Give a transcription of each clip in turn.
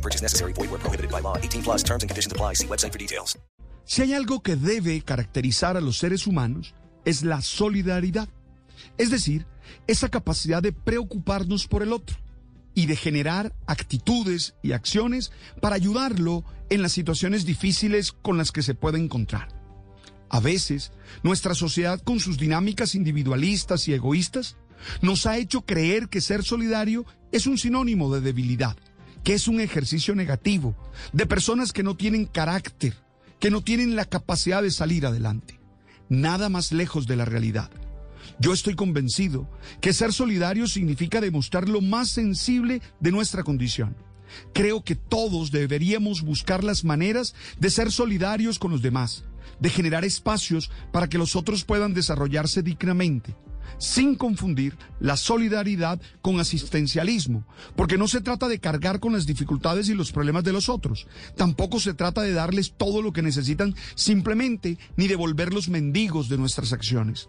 No purchase necessary. Void where prohibited by law. 18 plus terms and conditions apply. See website for details. Si hay algo que debe caracterizar a los seres humanos es la solidaridad. Es decir, esa capacidad de preocuparnos por el otro y de generar actitudes y acciones para ayudarlo en las situaciones difíciles con las que se puede encontrar. A veces, nuestra sociedad con sus dinámicas individualistas y egoístas nos ha hecho creer que ser solidario es un sinónimo de debilidad, que es un ejercicio negativo, de personas que no tienen carácter, que no tienen la capacidad de salir adelante. Nada más lejos de la realidad. Yo estoy convencido que ser solidario significa demostrar lo más sensible de nuestra condición. Creo que todos deberíamos buscar las maneras de ser solidarios con los demás, de generar espacios para que los otros puedan desarrollarse dignamente, sin confundir la solidaridad con asistencialismo, porque no se trata de cargar con las dificultades y los problemas de los otros, tampoco se trata de darles todo lo que necesitan simplemente, ni de volverlos mendigos de nuestras acciones.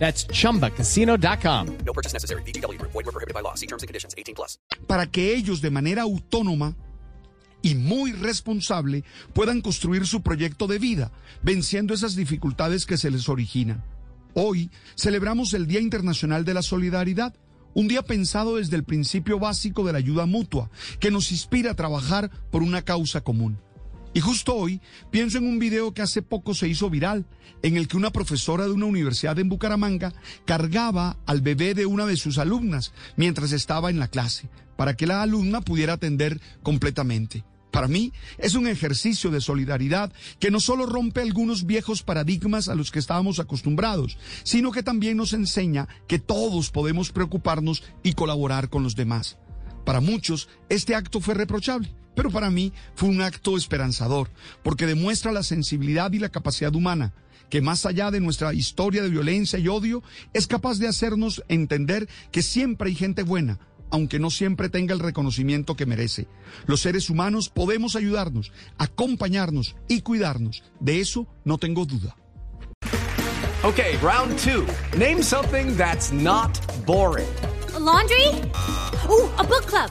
That's chumbacasino.com. No purchase necessary. VGW Group. Void were prohibited by law. See terms and conditions. 18 plus. para que ellos de manera autónoma y muy responsable puedan construir su proyecto de vida, venciendo esas dificultades que se les originan. Hoy celebramos el Día Internacional de la Solidaridad, un día pensado desde el principio básico de la ayuda mutua, que nos inspira a trabajar por una causa común. Y justo hoy pienso en un video que hace poco se hizo viral, en el que una profesora de una universidad en Bucaramanga cargaba al bebé de una de sus alumnas mientras estaba en la clase, para que la alumna pudiera atender completamente. Para mí es un ejercicio de solidaridad que no solo rompe algunos viejos paradigmas a los que estábamos acostumbrados, sino que también nos enseña que todos podemos preocuparnos y colaborar con los demás. Para muchos, este acto fue reprochable, pero para mí fue un acto esperanzador, porque demuestra la sensibilidad y la capacidad humana, que más allá de nuestra historia de violencia y odio, es capaz de hacernos entender que siempre hay gente buena, aunque no siempre tenga el reconocimiento que merece. Los seres humanos podemos ayudarnos, acompañarnos y cuidarnos. De eso no tengo duda. Okay, round two. Name something that's not boring. A laundry? Ooh, a book club.